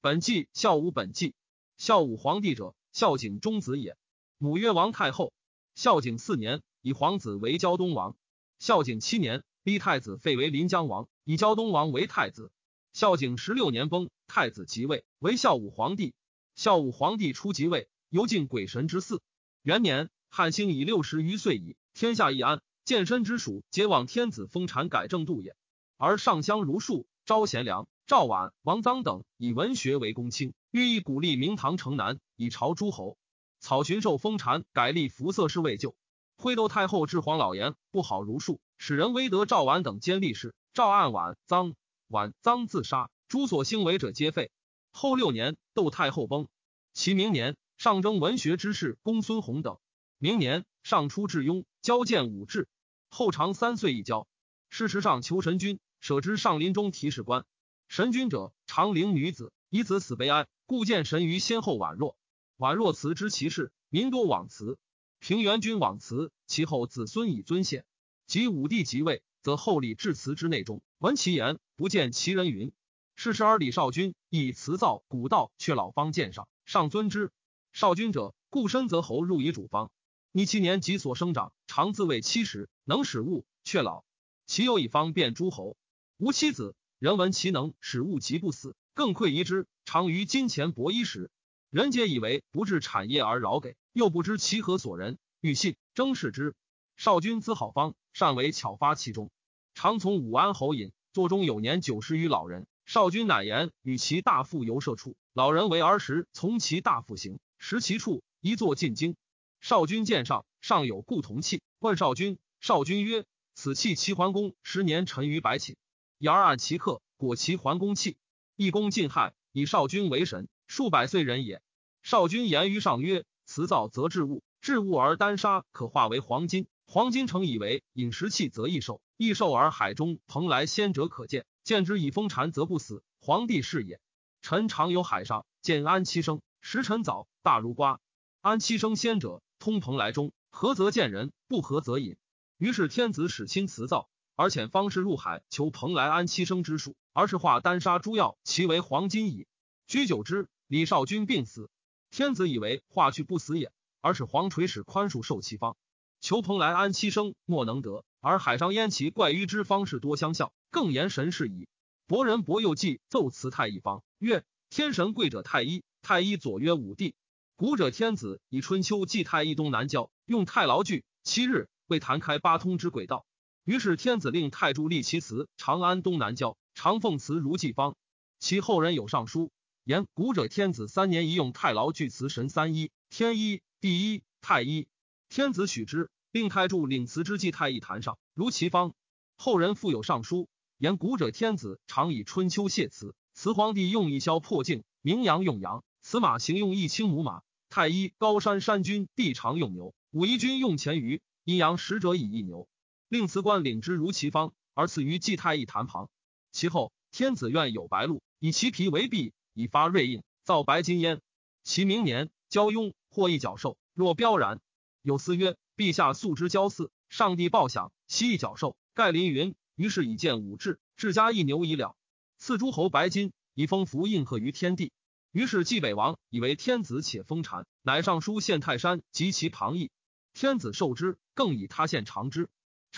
本纪孝武本纪，孝武皇帝者，孝景中子也。母曰王太后。孝景四年，以皇子为胶东王。孝景七年，立太子废为临江王，以胶东王为太子。孝景十六年崩，太子即位，为孝武皇帝。孝武皇帝初即位，犹敬鬼神之祀。元年，汉兴以六十余岁矣，天下一安，健身之属，皆望天子封禅改正度也。而上香如数，招贤良。赵绾、王臧等以文学为公卿，欲意鼓励明堂城南，以朝诸侯。草寻寿封禅，改立服色侍卫就。徽窦太后至黄老言不好如数，使人威德赵绾等兼立事。赵案绾、臧、绾、臧自杀，诸所兴为者皆废。后六年，窦太后崩。其明年，上征文学之士公孙弘等。明年，上出致庸，交见武志。后长三岁一交。事实上求神君，舍之上林中提事官。神君者，长陵女子，以子死悲哀，故见神于先后宛若。宛若辞之其事，民多往辞。平原君往辞，其后子孙以尊献。及武帝即位，则后礼至辞之内中，闻其言，不见其人云。是时而李少君以辞造古道，却老方见上，上尊之。少君者，故身则侯入以主方。逆其年及所生长，常自谓七十，能使物，却老。其有以方便诸侯，无妻子。人闻其能使物极不死，更愧疑之。常于金钱薄衣时，人皆以为不治产业而饶给，又不知其何所人，欲信征视之。少君资好方，善为巧发其中，常从武安侯饮。座中有年九十余老人，少君乃言与其大父游射处，老人为儿时从其大父行，识其处，一坐进京。少君见上，上有故同器，问少君，少君曰：“此器齐桓公十年沉于白寝。”言而按其客，果其桓公器。义公尽害，以少君为神，数百岁人也。少君言于上曰：“辞造则治物，治物而丹砂可化为黄金。黄金成以为饮食器，则易寿。易寿而海中蓬莱仙者可见，见之以风禅则不死。皇帝是也。臣常游海上，见安七生，时辰早，大如瓜。安七生仙者，通蓬莱中，合则见人，不合则隐。于是天子使亲辞造。”而遣方士入海求蓬莱安七生之术，而是化丹砂诸药，其为黄金矣。居久之，李少君病死，天子以为化去不死也，而是黄垂使宽恕受其方。求蓬莱安七生莫能得，而海上焉其怪于之方士多相效，更言神事矣。伯仁伯又记奏辞太一方曰：天神贵者太一，太一左曰武帝。古者天子以春秋祭太一东南郊，用太牢具七日，为弹开八通之轨道。于是天子令太柱立其祠长安东南郊，长奉祠如祭方。其后人有上书言：古者天子三年一用太牢具祠神三一，天一、地一、太一。天子许之，令太柱领祠之祭太一坛上如其方。后人复有上书言：古者天子常以春秋谢祠，祠皇帝用一萧破镜，名扬用羊，此马行用一青母马。太一高山山君必常用牛，武夷君用前鱼，阴阳使者以一牛。令辞官领之如其方，而赐于祭太一坛旁。其后天子愿有白鹿，以其皮为璧，以发瑞印，造白金焉。其明年交雍或一角兽，若彪然。有司曰：陛下素之交祀，上帝报享，其一角兽，盖临云。于是以见武志，至加一牛以了。赐诸侯白金，以封符印刻于天地。于是冀北王以为天子且封禅，乃上书献泰山及其旁邑。天子受之，更以他献长之。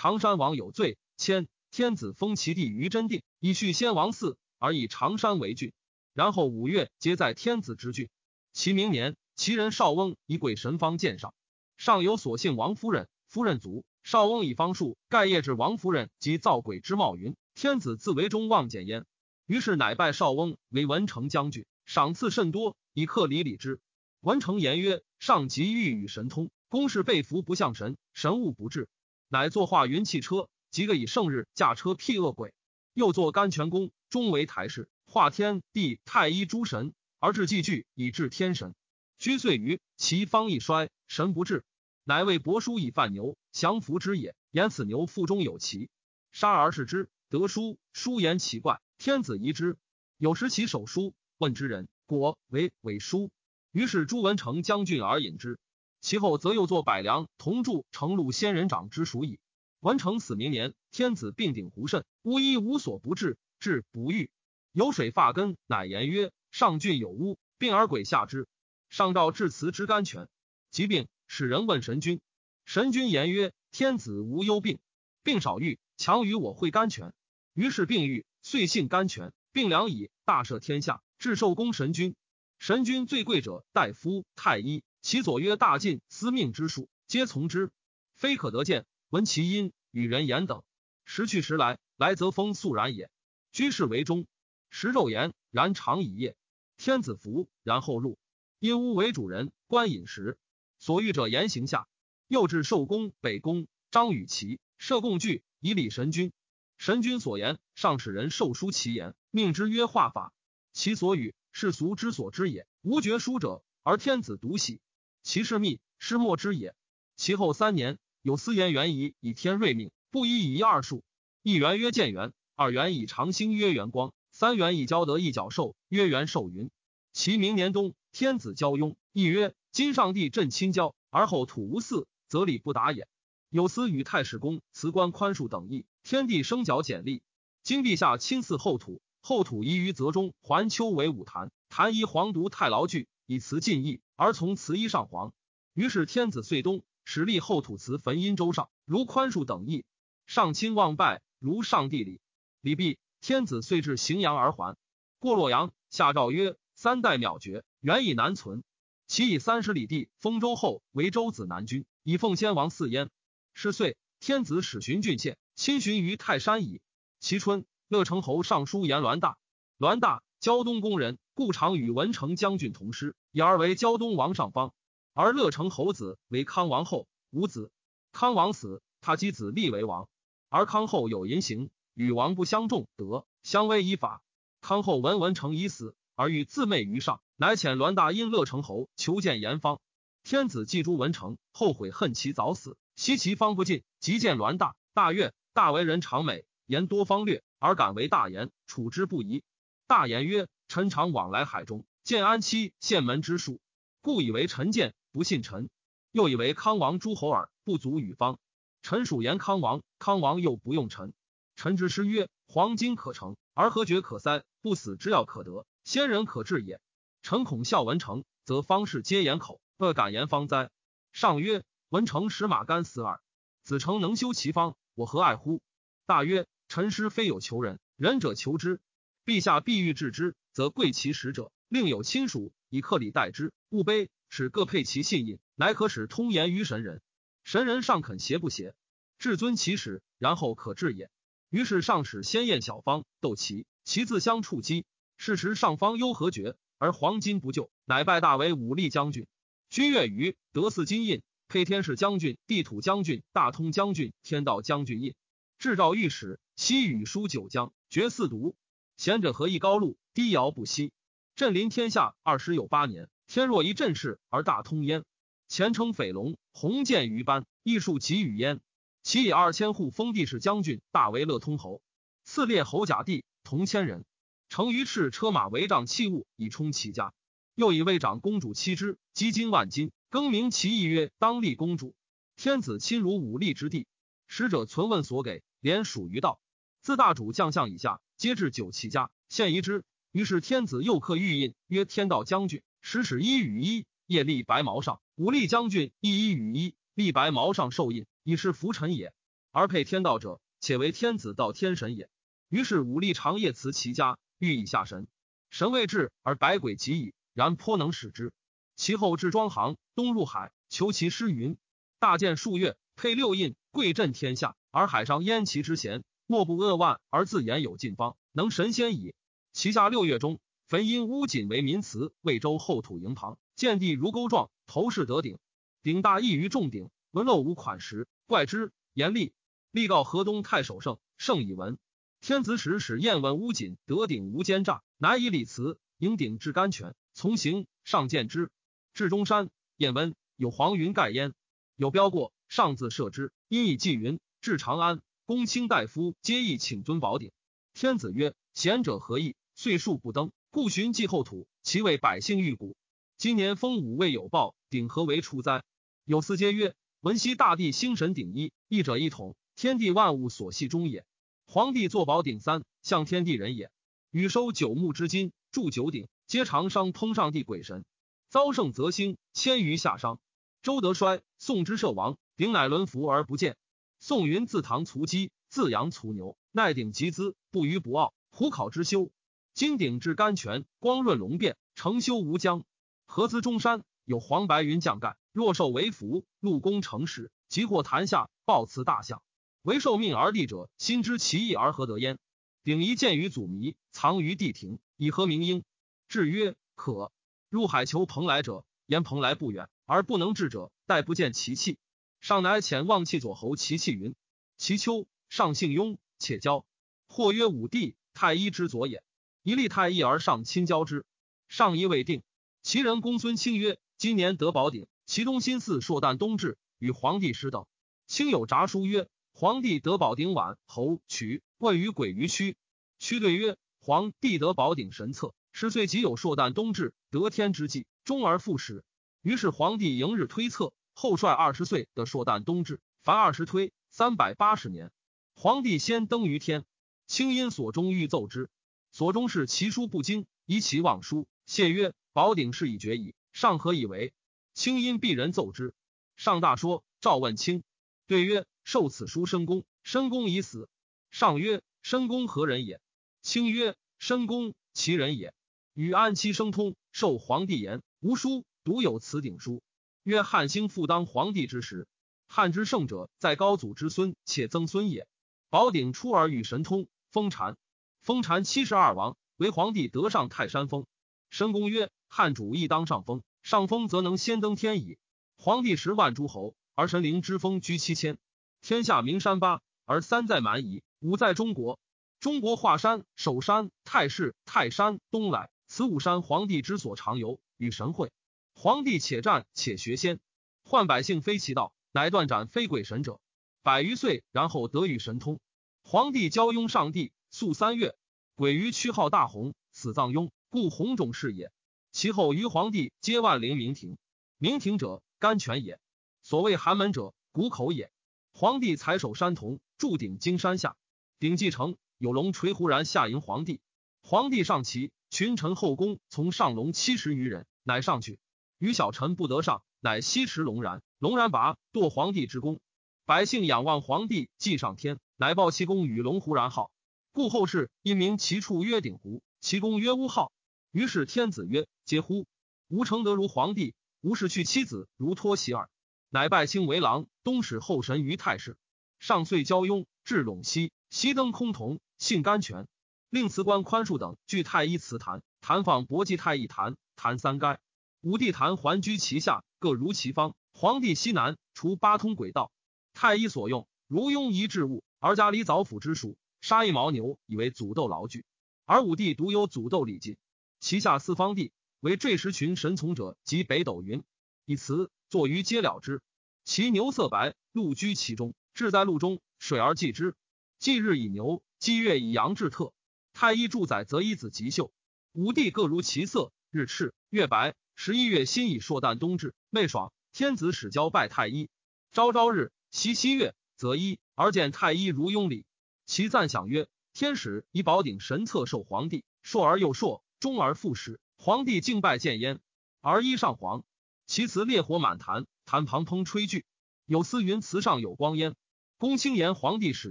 常山王有罪，迁天子封其地于真定，以续先王嗣，而以常山为郡。然后五月，皆在天子之郡。其明年，其人少翁以鬼神方见上，上有所幸王夫人，夫人卒，少翁以方术盖业至王夫人及造鬼之貌云：天子自为中望见焉。于是乃拜少翁为文成将军，赏赐甚多，以克礼礼之。文成言曰：上即欲与神通，公事被服不像神，神物不至。乃作化云汽车，即个以圣日驾车辟恶鬼；又作甘泉宫，终为台式，化天地太一诸神，而至祭具以治天神。居岁余，其方一衰，神不至，乃为帛书以犯牛，降服之也。言此牛腹中有奇，杀而视之，得书，书言奇怪，天子疑之。有时其手书，问之人，果为伪书。于是朱文成将军而引之。其后则又作百梁同铸承禄仙人掌之属矣。完成死明年，天子病顶胡肾，巫医无所不治，治不愈。有水发根，乃言曰：上郡有巫，病而鬼下之。上诏致辞之甘泉。疾病，使人问神君。神君言曰：“天子无忧病，病少愈，强于我会甘泉。”于是病愈，遂信甘泉。病良矣，大赦天下，至寿公神君。神君最贵者，大夫、太医，其左曰大晋司命之术，皆从之。非可得见，闻其音，与人言等。时去时来，来则风肃然也。居士为中，食肉言，然长以夜。天子服，然后入。因屋为主人，观饮食。所欲者言行下。又至寿宫、北宫，张与齐设供具，以礼神君。神君所言，上使人授书其言，命之曰画法。其所语，世俗之所知也。无绝书者，而天子独喜。其事密，师莫之也。其后三年，有司言元仪以天瑞命，不一以一二数。一元曰建元，二元以长星曰元光，三元以交德一角兽曰元寿云。其明年冬，天子交雍，亦曰：今上帝镇亲交，而后土无嗣，则礼不达也。有司与太史公辞官宽恕等议。天地生角简历，今陛下亲赐后土，后土宜于泽中环丘为武坛，坛依皇独太牢具，以辞尽意，而从辞衣上皇。于是天子遂东，使立后土祠焚阴周上，如宽恕等意。上亲望拜，如上帝礼。礼毕，天子遂至荥阳而还。过洛阳，下诏曰：三代渺绝，原以难存。其以三十里地封周后为周子南君，以奉先王祀焉。是岁，天子使巡郡县。亲巡于泰山矣。其春，乐成侯尚书言栾大，栾大胶东宫人，故常与文成将军同师，以而为胶东王上方。而乐成侯子为康王后，无子。康王死，他姬子立为王。而康后有淫行，与王不相重德，相威以法。康后闻文成已死，而欲自媚于上，乃遣栾大因乐成侯求见严方。天子祭诸文成，后悔恨其早死，惜其方不尽，即见栾大，大悦。大为人长美，言多方略，而敢为大言，处之不疑。大言曰：“臣常往来海中，建安期县门之术，故以为臣见，不信臣。又以为康王诸侯耳，不足与方。臣属言康王，康王又不用臣。臣之师曰：黄金可成，而何绝可塞？不死之药可得，先人可治也。臣恐笑文成，则方士皆言口，恶敢言方哉？上曰：文成使马干死耳，子成能修其方。”我何爱乎？大曰：臣师非有求人，仁者求之。陛下必欲治之，则贵其使者，另有亲属以客礼待之，勿卑，使各配其信印，乃可使通言于神人。神人尚肯邪不邪？至尊其使，然后可治也。于是上使先验小方斗其，其自相触击。是时上方忧何绝，而黄金不救，乃拜大为武力将军。君越于得四金印。配天士将军、地土将军、大通将军、天道将军印，制诏御史，西与书九江，绝四毒。贤者何以高路，低遥不息。镇临天下二十有八年，天若一阵势而大通焉。前称匪龙，鸿渐于班，艺术及与焉。其以二千户封地士将军，大为乐通侯。赐列侯甲第，同千人。乘于赤车马为帐器物，以充其家。又以魏长公主妻之，积金万金。更名其意曰：当立公主。天子亲如武力之地，使者存问所给，连属于道。自大主将相以下，皆至九其家，献遗之。于是天子又刻玉印，曰天道将军，使使一羽衣，夜立白毛上；武力将军亦一羽衣，立白毛上受印，以是浮尘也。而配天道者，且为天子道天神也。于是武力长夜辞其家，欲以下神。神未至，而百鬼及矣，然颇能使之。其后至庄行，东入海，求其诗云。大建数月，配六印，贵震天下。而海上焉其之贤，莫不扼腕而自言有尽方，能神仙矣。其下六月中，焚因乌锦为民祠，魏州后土营旁，见地如钩状，头饰得顶，顶大异于众顶，纹漏无款石，怪之严厉。立告河东太守圣，圣以闻。天子使使验闻乌锦得顶无奸诈，乃以礼辞迎顶至甘泉，从行上见之。至中山，燕温有黄云盖焉，有标过，上自射之。因以祭云。至长安，公卿大夫皆意请尊宝鼎。天子曰：贤者何意？岁数不登，故寻祭后土，其为百姓欲古。今年封武未有报，鼎何为出哉？有司皆曰：闻昔大帝星神鼎一，一者一统，天地万物所系中也。皇帝坐宝鼎三，向天地人也。禹收九牧之金，铸九鼎。皆常商通上帝鬼神。遭盛则兴，迁于夏商。周德衰，宋之社王，鼎乃轮服而不见。宋云自唐卒鸡，自阳卒牛，耐鼎集资，不虞不傲。虎考之修，金鼎至甘泉，光润龙变，成修无疆。合资中山有黄白云降盖，若受为福，陆公成时，即获坛下，报赐大象。为受命而立者，心知其意而何得焉？鼎一见于祖弥，藏于地庭，以何名应？至曰：可。入海求蓬莱者，言蓬莱不远，而不能至者，待不见其气。上乃遣望气左侯齐气云：其丘上姓雍，且交。或曰武帝太医之左也。一立太一而上亲交之，上一未定。其人公孙卿曰：今年得宝鼎，其中心似朔旦冬至，与皇帝师等。卿有札书曰：皇帝得宝鼎晚，侯取问于鬼于区。”区对曰：皇帝得宝鼎神策。十岁即有朔旦冬至得天之际，终而复始。于是皇帝迎日推测，后率二十岁的朔旦冬至，凡二十推三百八十年。皇帝先登于天，清因所中欲奏之，所中是其书不精，疑其妄书。谢曰：“宝鼎事已决矣，上何以为？”清因鄙人奏之，上大说。赵问清，对曰：“受此书申公，申公已死。”上曰：“申公何人也？”清曰：“申公其人也。”与安期生通，受皇帝言，无书，独有此鼎书。曰：汉兴复当皇帝之时，汉之圣者，在高祖之孙，且曾孙也。宝鼎出而与神通，封禅，封禅七十二王，为皇帝得上泰山峰。申公曰：汉主亦当上峰，上峰则能先登天矣。皇帝十万诸侯，而神灵之峰居七千，天下名山八，而三在蛮夷，五在中国。中国华山、首山、泰氏、泰山、东来。此五山，皇帝之所常游，与神会。皇帝且战且学仙，患百姓非其道，乃断斩非鬼神者。百余岁，然后得与神通。皇帝交拥上帝，宿三月。鬼于屈号大洪，死葬雍，故洪种是也。其后于皇帝皆万灵明庭，明庭者甘泉也。所谓寒门者，谷口也。皇帝采守山童，筑鼎金山下，鼎既成，有龙垂胡然下迎皇帝。皇帝上骑。群臣后宫从上龙七十余人，乃上去。于小臣不得上，乃西驰龙然。龙然拔堕皇帝之宫。百姓仰望皇帝，祭上天，乃报其功与龙胡然号。故后世因名其处曰鼎湖，其公曰乌号。于是天子曰：嗟乎！吾承德如皇帝，吾是去妻子如托喜耳。乃拜卿为郎，东使后神于太师。上岁交雍，至陇西，西登崆峒，信甘泉。令辞官宽恕等据太医祠坛，坛放博济太医坛，坛三该。五帝坛环居其下，各如其方。皇帝西南，除八通轨道。太医所用，如庸仪置物，而家里早府之属，杀一牦牛，以为祖斗牢具。而武帝独有祖斗礼进。其下四方地，为坠石群神从者，及北斗云。以辞作于皆了之。其牛色白，鹿居其中，志在路中，水而祭之。祭日以牛，祭月以羊至特。太医住载则一子吉秀，武帝各如其色，日赤月白。十一月辛以朔旦冬至，未爽。天子使交拜太医，朝朝日夕夕月，则一而见太医如庸礼。其赞享曰：天使以宝鼎神策授皇帝，硕而又硕，终而复始。皇帝敬拜见焉，而衣上皇。其辞烈火满坛，坛旁烹吹炬。有司云祠上有光焉。公卿言皇帝使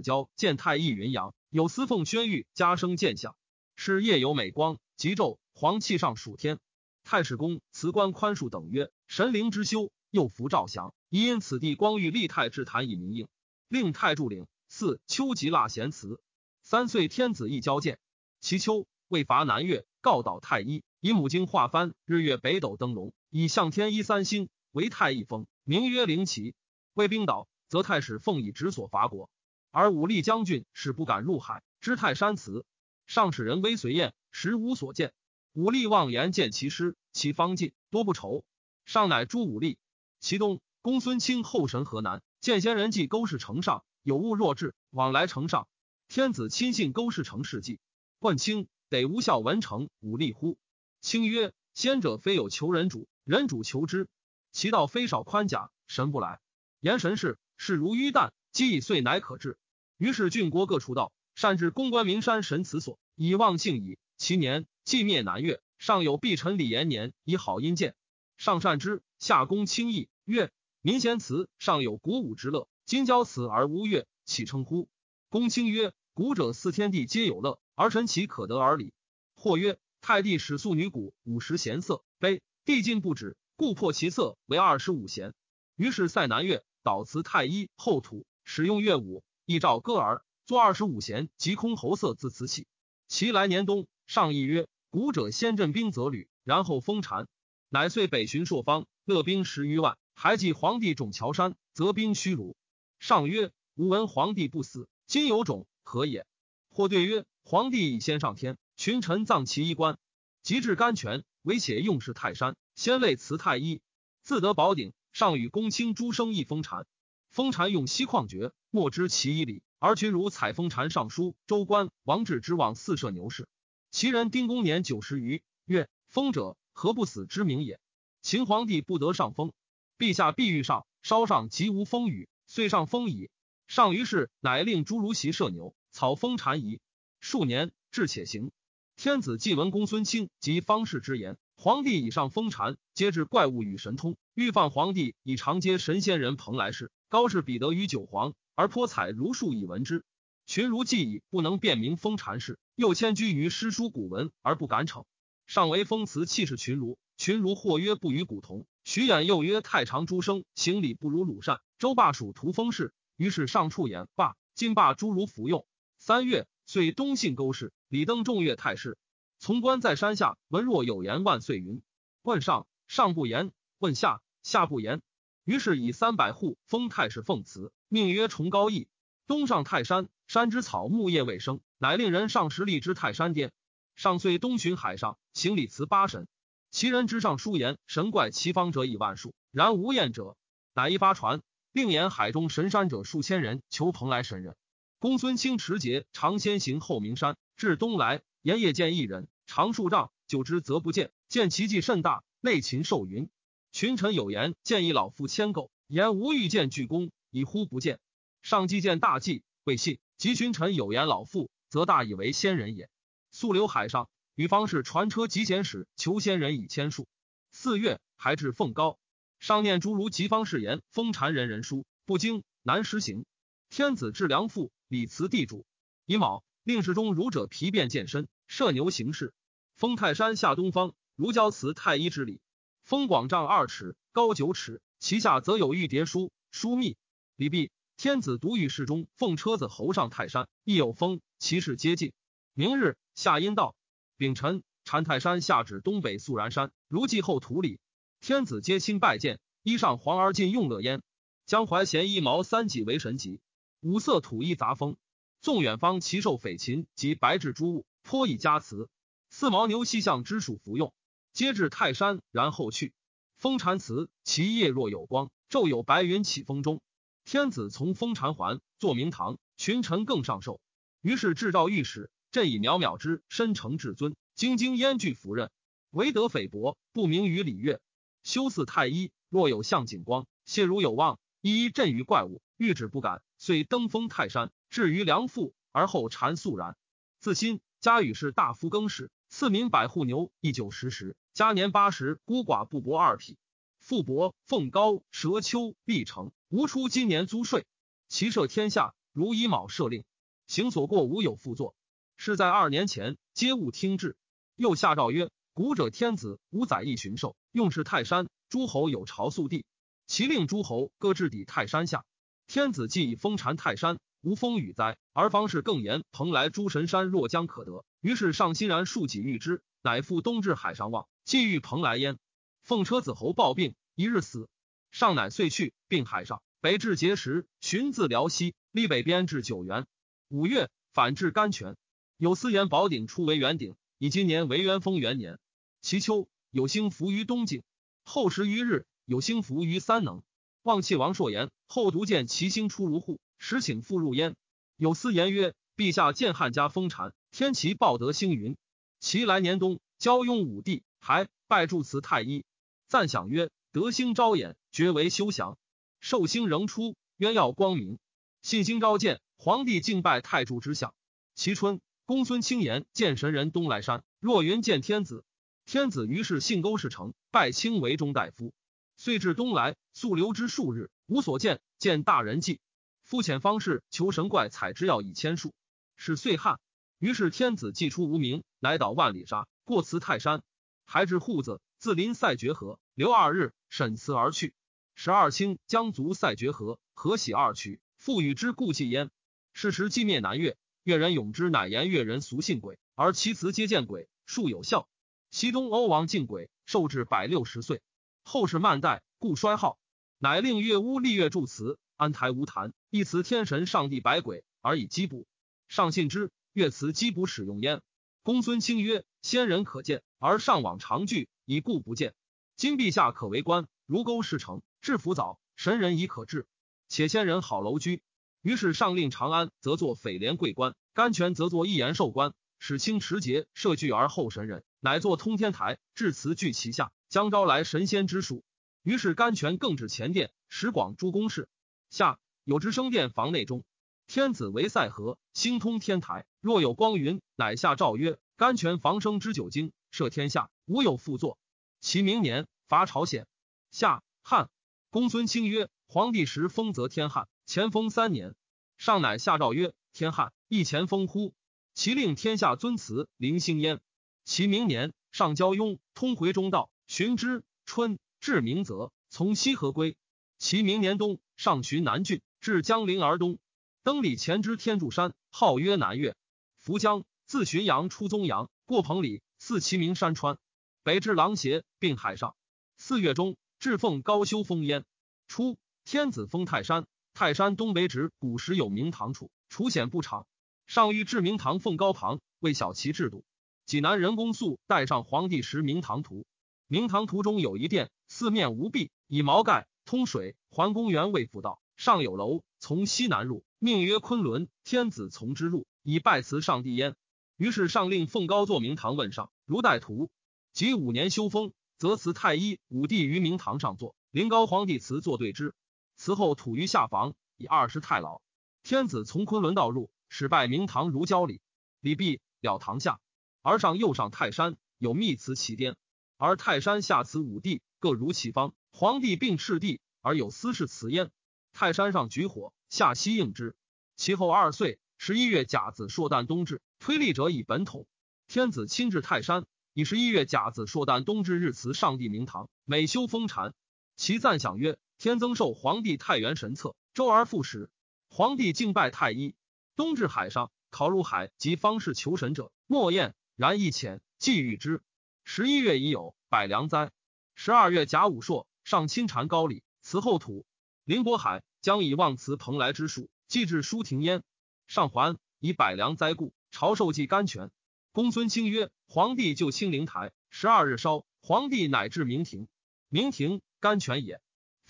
交见太医云阳。有司奉宣谕，加升见相，是夜有美光，即昼黄气上属天。太史公辞官宽恕等曰：神灵之修，又服赵祥，宜因此地光遇立太至坛以明应，令太助领。四秋吉腊贤祠，三岁天子一交见。其秋未伐南越，告导太医以母经化藩，日月北斗灯笼，以向天一三星为太一封，名曰灵旗。为兵倒，则太史奉以直所伐国。而武力将军是不敢入海。知泰山祠，上使人微随燕，实无所见。武力妄言见其师，其方尽多不愁。上乃诛武力。其东，公孙卿后神河南，见先人迹勾氏城上，有物若至，往来城上。天子亲信勾氏成事迹，问卿得无效文成武力乎？卿曰：先者非有求人主，人主求之。其道非少宽甲，神不来。言神事，事如淤弹。积以岁乃可治。于是郡国各出道，善至公关名山神祠所，以望幸矣。其年既灭南越，上有必臣李延年以好阴见，上善之，下公轻易。曰：民贤祠，上有鼓舞之乐。今交此而无乐，岂称乎？公卿曰：古者四天地皆有乐，而臣岂可得而礼。或曰：太帝使素女鼓五十弦瑟，悲帝尽不止，故破其色为二十五弦。于是塞南乐，导辞太医后土，使用乐舞，亦照歌儿，作二十五弦，即空喉色自辞起。其来年冬，上议曰：古者先镇兵则旅，然后封禅，乃遂北巡朔方，乐兵十余万，还记皇帝种桥山，则兵虚如。上曰：吾闻皇帝不死，今有种何也？或对曰：皇帝已先上天，群臣葬其衣冠，及至甘泉，唯且用事泰山，先类辞太医，自得宝鼎。上与公卿诸生一封禅，封禅用锡矿绝，莫知其一理。而群儒采封禅尚书周官王志之往四射牛氏，其人丁公年九十余，曰：封者何不死之名也？秦皇帝不得上封，陛下必欲上，稍上即无风雨。遂上封矣。上于是乃令诸儒习射牛，草封禅仪。数年，至且行。天子既闻公孙卿及方士之言，皇帝以上封禅，皆至怪物与神通，欲放皇帝以长接神仙人蓬莱氏。高氏彼得于九皇，而颇采如数以闻之。群儒既已不能辨明封禅事，又迁居于诗书古文而不敢逞。上为封辞气势群儒，群儒或曰不与古同。徐衍又曰太常诸生行礼不如鲁善。周霸属屠封氏，于是上处言罢，今罢诸儒服用。三月，遂东信勾氏，李登仲月太师。从官在山下，闻若有言万岁云。问上，上不言；问下，下不言。于是以三百户封太师奉祠，命曰崇高义。东上泰山，山之草木叶未生，乃令人上石立之泰山巅。上遂东巡海上，行礼辞八神。其人之上书言神怪其方者以万数，然无验者，乃一发传。并言海中神山者数千人，求蓬莱神人。公孙卿持节常先行后名山，至东来，言夜见一人，长数丈，久之则不见。见其迹甚大，内禽兽云。群臣有言，见一老妇牵垢，言无欲见巨公，以呼不见。上既见大计，未信。及群臣有言老妇，则大以为仙人也。溯流海上，与方士传车及贤使求仙人以千数。四月，还至凤高。上念诸如吉方誓言，封禅人人书不经难实行。天子至良父，礼辞地主。乙卯，令侍中儒者皮变健身，射牛行事。封泰山下东方，如交辞太医之礼。封广丈二尺，高九尺，其下则有玉蝶书书密。礼毕，天子独与侍中奉车子侯上泰山，亦有封，其事皆尽。明日，夏阴道，丙辰，禅泰山下指东北肃然山，如祭后土里。天子皆亲拜见，衣上黄而尽用乐焉。江淮咸一毛三戟为神级，五色土一杂风。纵远方奇兽匪禽及白质诸物，颇以加辞。四毛牛西向之属服用，皆至泰山，然后去。风禅祠，其叶若有光，昼有白云起风中。天子从封禅还，坐明堂，群臣更上寿。于是制诏御史，朕以渺渺之身承至尊，兢兢焉具服任，唯德菲薄，不明于礼乐。修祀太医，若有向景光，谢如有望，一一震于怪物，欲止不敢，遂登封泰山，至于梁父，而后禅肃然。自新家与是大夫更始，赐民百户牛一九十石。嘉年八十，孤寡不薄二匹。富伯凤高蛇丘必成，无出今年租税。其赦天下，如以卯赦令，行所过无有复作。是在二年前，皆勿听制。又下诏曰。古者天子无宰一巡狩，用是泰山。诸侯有朝宿地，其令诸侯各置抵泰山下。天子既以封禅泰山，无风雨灾，而方士更言蓬莱诸神山若将可得。于是上欣然数己欲之，乃复东至海上望，既遇蓬莱焉。奉车子侯暴病，一日死。上乃遂去，并海上北至碣石，寻自辽西，历北边至九原。五月，反至甘泉。有司言宝鼎出为元鼎。以今年为元丰元年，其秋有星伏于东境，后十余日有星伏于三能。望气王朔言后独见其星出如户，时请复入焉。有司言曰：陛下见汉家封禅，天齐报得星云。其来年冬，交雍武帝还拜祝祠太医，赞享曰：德星昭衍，绝为休祥。寿星仍出，渊耀光明。信星昭见皇帝，敬拜太柱之相。其春。公孙卿言见神人东来山，若云见天子。天子于是信勾氏成，拜卿为中大夫。遂至东来，素留之数日，无所见。见大人迹，夫遣方士求神怪采之药以千数。是岁旱，于是天子既出无名，乃导万里沙，过辞泰山，还至户子，自临塞绝河，留二日，沈辞而去。十二卿将卒塞绝河，河喜二曲，复与之故祭焉。是时既灭南越，越人咏之乃言越人俗信鬼，而其辞皆见鬼，数有效。西东欧王敬鬼，寿至百六十岁。后世慢代，故衰号。乃令越巫立月祝祠，安台无坛，一祠天神上帝百鬼，而以击卜。上信之，越祠击卜使用焉。公孙卿曰：先人可见，而上往常聚，以故不见。今陛下可为官，如钩事成。至福早，神人已可治。且先人好楼居，于是上令长安则作斐廉贵官，甘泉则作一言寿官，使清持节设具而后神人，乃作通天台，至祠具其下，将招来神仙之术。于是甘泉更置前殿，使广诸宫室。下有之升殿房内中，天子为塞河，星通天台。若有光云，乃下诏曰：甘泉房生之九经，摄天下，无有复作。其明年伐朝鲜，下汉。公孙卿曰：“皇帝时封则天旱，前封三年。上乃下诏曰：天旱，亦前封乎？其令天下尊祠灵兴焉。其明年，上交雍通回中道，寻之。春，至明泽，从西河归。其明年冬，上寻南郡，至江陵而东，登礼前之天柱山，号曰南岳。扶江，自浔阳出宗阳，过彭里，四其名山川，北至狼邪，并海上。四月中。”至奉高修封焉。初，天子封泰山，泰山东北指古时有明堂处，楚显不长。上欲至明堂奉高旁，为小其制度。济南人公素带上皇帝时明堂图。明堂图中有一殿，四面无壁，以毛盖，通水，环公园为辅道。上有楼，从西南入，命曰昆仑。天子从之入，以拜辞上帝焉。于是上令奉高作明堂，问上如带图。及五年修封。则辞太医武帝于明堂上坐，临高皇帝祠坐对之。祠后土于下房，以二十太老。天子从昆仑道入，始拜明堂如交礼。礼毕了堂下，而上又上泰山，有密祠其巅。而泰山下祠五帝，各如其方。皇帝并赤帝，而有司事祠焉。泰山上举火，下西应之。其后二岁，十一月甲子朔旦冬至，推立者以本统。天子亲至泰山。以十一月甲子朔旦冬至日辞上帝明堂，每修封禅。其赞享曰：“天增寿皇帝太原神策，周而复始。皇帝敬拜太一。冬至海上，考入海及方士求神者，莫厌。然亦浅，既遇之。十一月已有百良哉。十二月甲午朔，上亲禅高礼，辞后土。林渤海将以望辞蓬莱之术，祭至舒庭焉。上还以百良哉故，朝受祭甘泉。公孙卿曰。”皇帝就清灵台，十二日烧。皇帝乃至明庭，明庭甘泉也。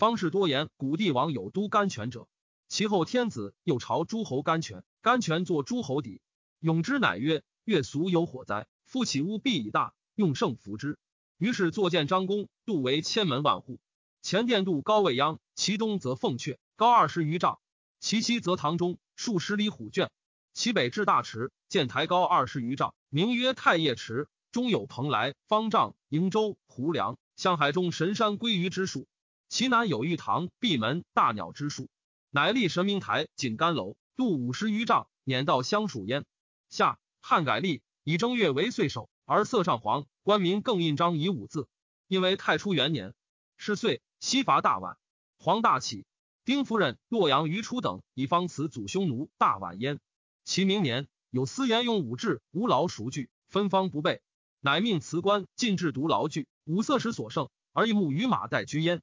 方士多言古帝王有都甘泉者，其后天子又朝诸侯甘泉，甘泉作诸侯邸。永之乃曰：月俗有火灾，复起屋必以大，用圣服之。于是作建张公，度为千门万户。前殿度高未央，其东则凤阙，高二十余丈；其西则堂中，数十里虎圈。其北至大池，建台高二十余丈。名曰太液池，中有蓬莱、方丈、瀛洲、胡梁、向海中神山归于之数。其南有玉堂、闭门、大鸟之树。乃立神明台，锦干楼，度五十余丈，辇道相属焉。下汉改历，以正月为岁首，而色上黄。官民更印章以五字。因为太初元年，是岁，西伐大宛，黄大起。丁夫人、洛阳于初等以方辞祖匈奴大宛焉。其明年。有司言用武志，无劳熟具，分方不备，乃命辞官进制独劳具。五色时所剩，而一木与马待居焉。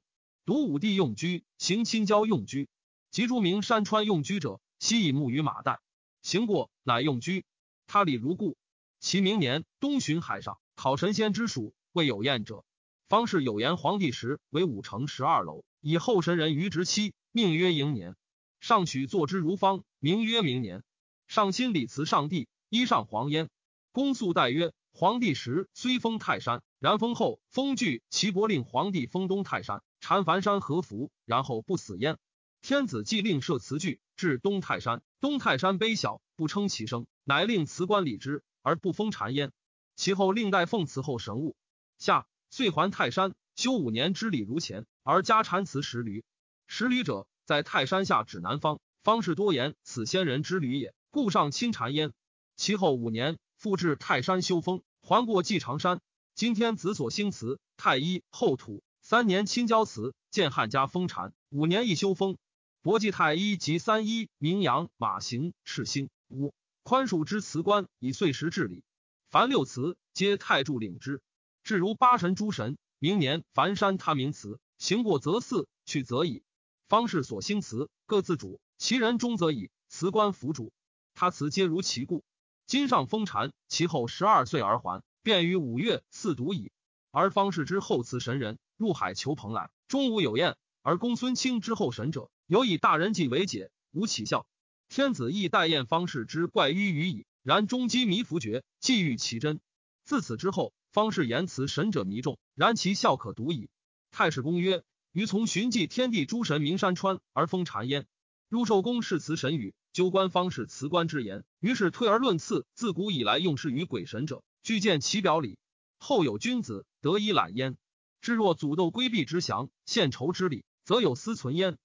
独武帝用居，行亲交用居，及诸名山川用居者，悉以木与马代行过，乃用居。他礼如故。其明年，东巡海上，考神仙之属，未有验者。方士有言，皇帝时为五城十二楼，以后神人于直期，命曰迎年。上取坐之如方，名曰明年。上亲礼辞上帝，衣上黄焉。公肃代曰：皇帝时虽封泰山，然封后封具齐伯令皇帝封东泰山，禅凡山何福，然后不死焉。天子既令设祠具至东泰山，东泰山卑小，不称其声，乃令辞官礼之，而不封禅焉。其后令代奉祠后神物。夏遂还泰山，修五年之礼如前，而加禅祠十驴。十驴者，在泰山下指南方，方士多言此仙人之驴也，故上亲禅焉。其后五年，复至泰山修封，还过寄长山。今天子所兴祠，太一后土。三年亲交祠，建汉家封禅。五年一修封。博济太一及三一名扬马行赤星五宽恕之辞官，以岁时治理。凡六祠，皆太柱领之。至如八神诸神，明年凡山他名祠，行过则祀，去则已。方士所兴祠，各自主，其人中则已。辞官辅主，他祠皆如其故。今上封禅，其后十二岁而还，便于五月四独矣。而方士之后祠神人，入海求蓬莱，终无有宴。而公孙卿之后神者。有以大人计为解，无起效。天子亦待验方士之怪迂于矣。然终积弥弗绝，既欲其真。自此之后，方士言辞神者弥众，然其效可读矣。太史公曰：余从寻迹天地诸神名山川而封禅焉。入寿宫视辞神语，纠官方士辞官之言。于是推而论次，自古以来用事于鬼神者，具见其表里。后有君子得以揽焉。至若祖斗规避之祥，献仇之礼，则有私存焉。